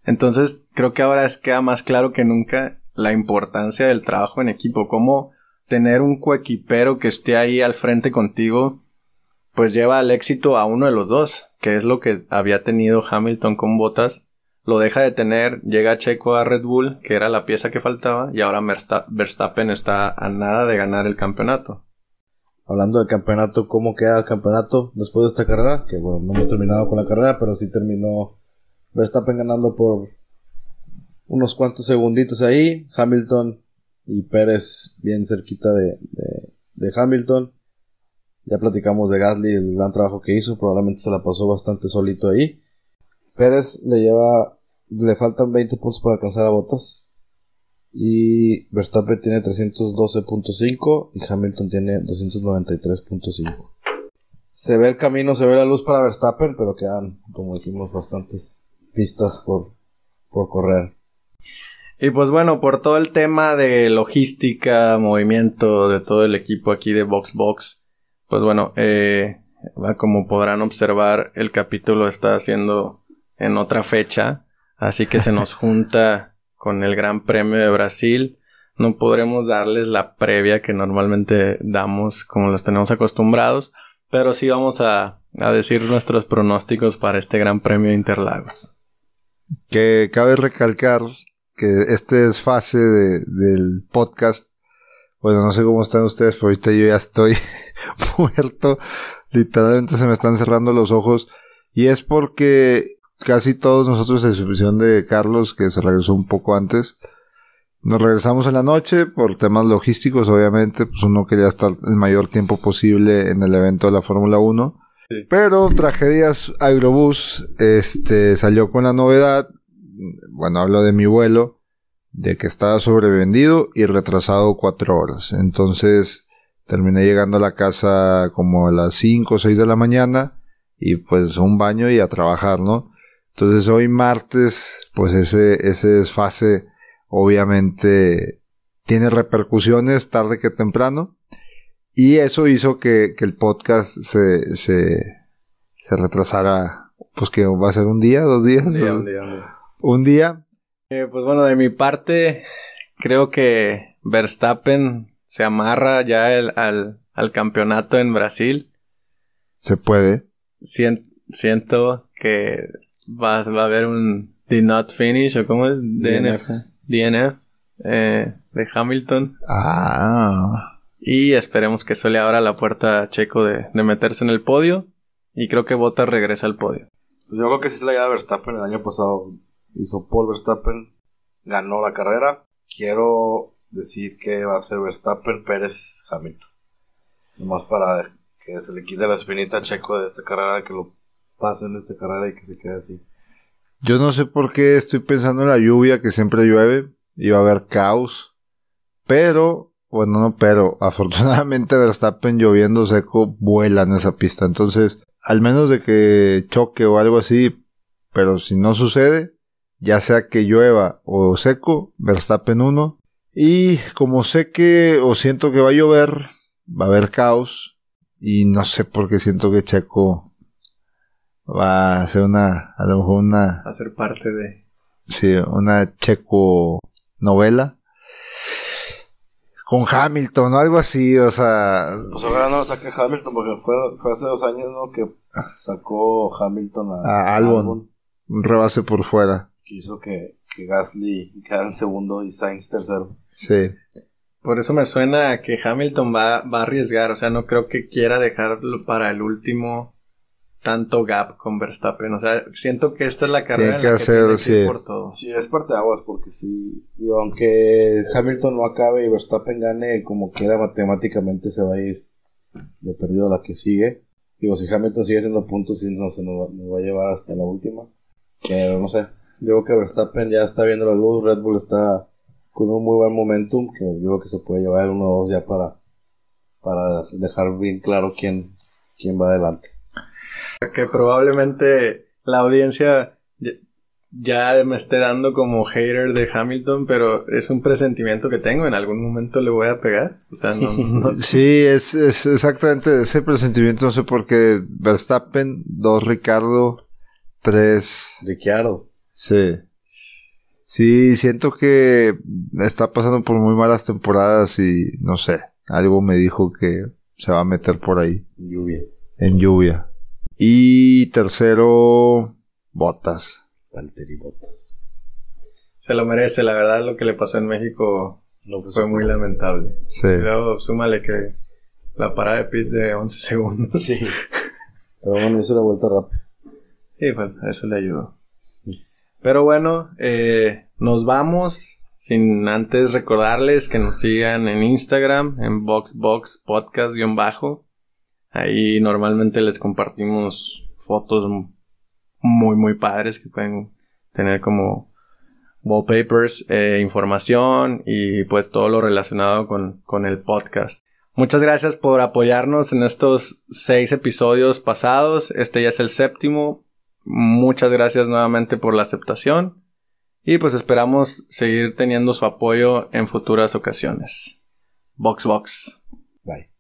Entonces, creo que ahora queda más claro que nunca la importancia del trabajo en equipo, cómo tener un coequipero que esté ahí al frente contigo, pues lleva al éxito a uno de los dos, que es lo que había tenido Hamilton con Bottas. Lo deja de tener, llega Checo a Red Bull, que era la pieza que faltaba, y ahora Verstappen está a nada de ganar el campeonato hablando del campeonato, cómo queda el campeonato después de esta carrera, que bueno, no hemos terminado con la carrera, pero sí terminó Verstappen ganando por unos cuantos segunditos ahí, Hamilton y Pérez bien cerquita de, de, Hamilton. Ya platicamos de Gasly, el gran trabajo que hizo, probablemente se la pasó bastante solito ahí. Pérez le lleva, le faltan 20 puntos para alcanzar a Botas, y Verstappen tiene 312.5 y Hamilton tiene 293.5. Se ve el camino, se ve la luz para Verstappen, pero quedan, como dijimos, bastantes pistas por, por correr. Y pues bueno, por todo el tema de logística, movimiento de todo el equipo aquí de Box Box, pues bueno, eh, como podrán observar, el capítulo está haciendo en otra fecha, así que se nos junta con el Gran Premio de Brasil. No podremos darles la previa que normalmente damos como los tenemos acostumbrados, pero sí vamos a, decir nuestros pronósticos para este Gran Premio de Interlagos. Que cabe recalcar que este desfase de, del podcast, bueno, no sé cómo están ustedes, pero ahorita yo ya estoy muerto. Literalmente se me están cerrando los ojos. Y es porque casi todos nosotros, a excepción de Carlos, que se regresó un poco antes, nos regresamos en la noche por temas logísticos, obviamente, pues uno quería estar el mayor tiempo posible en el evento de la Fórmula 1. Pero Tragedias Aerobús este, salió con la novedad, bueno, hablo de mi vuelo, de que estaba sobrevendido y retrasado cuatro horas. Entonces terminé llegando a la casa como a las 5 o 6 de la mañana y pues un baño y a trabajar, ¿no? Entonces hoy martes, pues ese, ese desfase obviamente tiene repercusiones tarde que temprano. Y eso hizo que, que el podcast se, se, se, retrasara, pues que va a ser un día, dos días. Un día, un día. Un día. Eh, pues bueno, de mi parte, creo que Verstappen se amarra ya al, al campeonato en Brasil. Se puede. siento que va, va a haber un Did Not Finish o cómo es DNF, DNF eh, de Hamilton. Ah. Y esperemos que eso le abra la puerta a Checo de, de meterse en el podio. Y creo que Bottas regresa al podio. Pues yo creo que sí se la lleva Verstappen. El año pasado hizo Paul Verstappen, ganó la carrera. Quiero decir que va a ser Verstappen, Pérez, Hamilton. Nomás para que se le quite la espinita a Checo de esta carrera, que lo pase en esta carrera y que se quede así. Yo no sé por qué estoy pensando en la lluvia, que siempre llueve, y va a haber caos. Pero, bueno, no, pero afortunadamente Verstappen lloviendo seco vuela en esa pista. Entonces, al menos de que choque o algo así, pero si no sucede, ya sea que llueva o seco, Verstappen 1. Y como sé que o siento que va a llover, va a haber caos. Y no sé por qué siento que Checo va a ser una, a lo mejor una... Va a ser parte de... Sí, una checo novela. Con Hamilton o algo así, o sea... Pues ahora no lo saque Hamilton porque fue, fue hace dos años, ¿no? Que sacó Hamilton a, a Albon. Un rebase por fuera. Que hizo que, que Gasly quedara en segundo y Sainz tercero. Sí. Por eso me suena que Hamilton va, va a arriesgar, o sea, no creo que quiera dejarlo para el último tanto gap con Verstappen. O sea, siento que esta es la carrera Tiene en que la hacer, tiene que ir sí. por todo. Sí, es parte de aguas porque sí. Digo, aunque Hamilton no acabe y Verstappen gane, como quiera matemáticamente se va a ir de perdido a la que sigue. Digo, si Hamilton sigue haciendo puntos, sí, no se nos va, nos va a llevar hasta la última. Pero no sé. Digo que Verstappen ya está viendo la luz, Red Bull está con un muy buen momentum, que digo que se puede llevar el 1-2 ya para, para dejar bien claro quién, quién va adelante. Que probablemente la audiencia ya- me esté dando como hater de Hamilton, pero es un presentimiento que tengo. En algún momento le voy a pegar. O sea, no, no- Sí, es, es exactamente ese presentimiento. No sé por qué. Verstappen, dos Ricardo, tres. Ricciardo. Sí. Sí, siento que está pasando por muy malas temporadas y no sé. Algo me dijo que se va a meter por ahí Lluvia. en lluvia. Y tercero, Botas. Valtteri Bottas. se lo merece. La verdad, lo que le pasó en México No fue muy lamentable. Sí. Luego súmale que la parada de pit de 11 segundos. Sí. Pero bueno, hizo la vuelta rápida. Sí, bueno, eso le ayudó. Pero bueno, eh, nos vamos. Sin antes recordarles que nos sigan en Instagram, en BoxBox Podcast-bajo. Ahí normalmente les compartimos fotos muy, muy padres que pueden tener como wallpapers, eh, información y pues todo lo relacionado con, con el podcast. Muchas gracias por apoyarnos en estos seis episodios pasados. Este ya es el séptimo. Muchas gracias nuevamente por la aceptación y pues esperamos seguir teniendo su apoyo en futuras ocasiones. Box Box. Bye.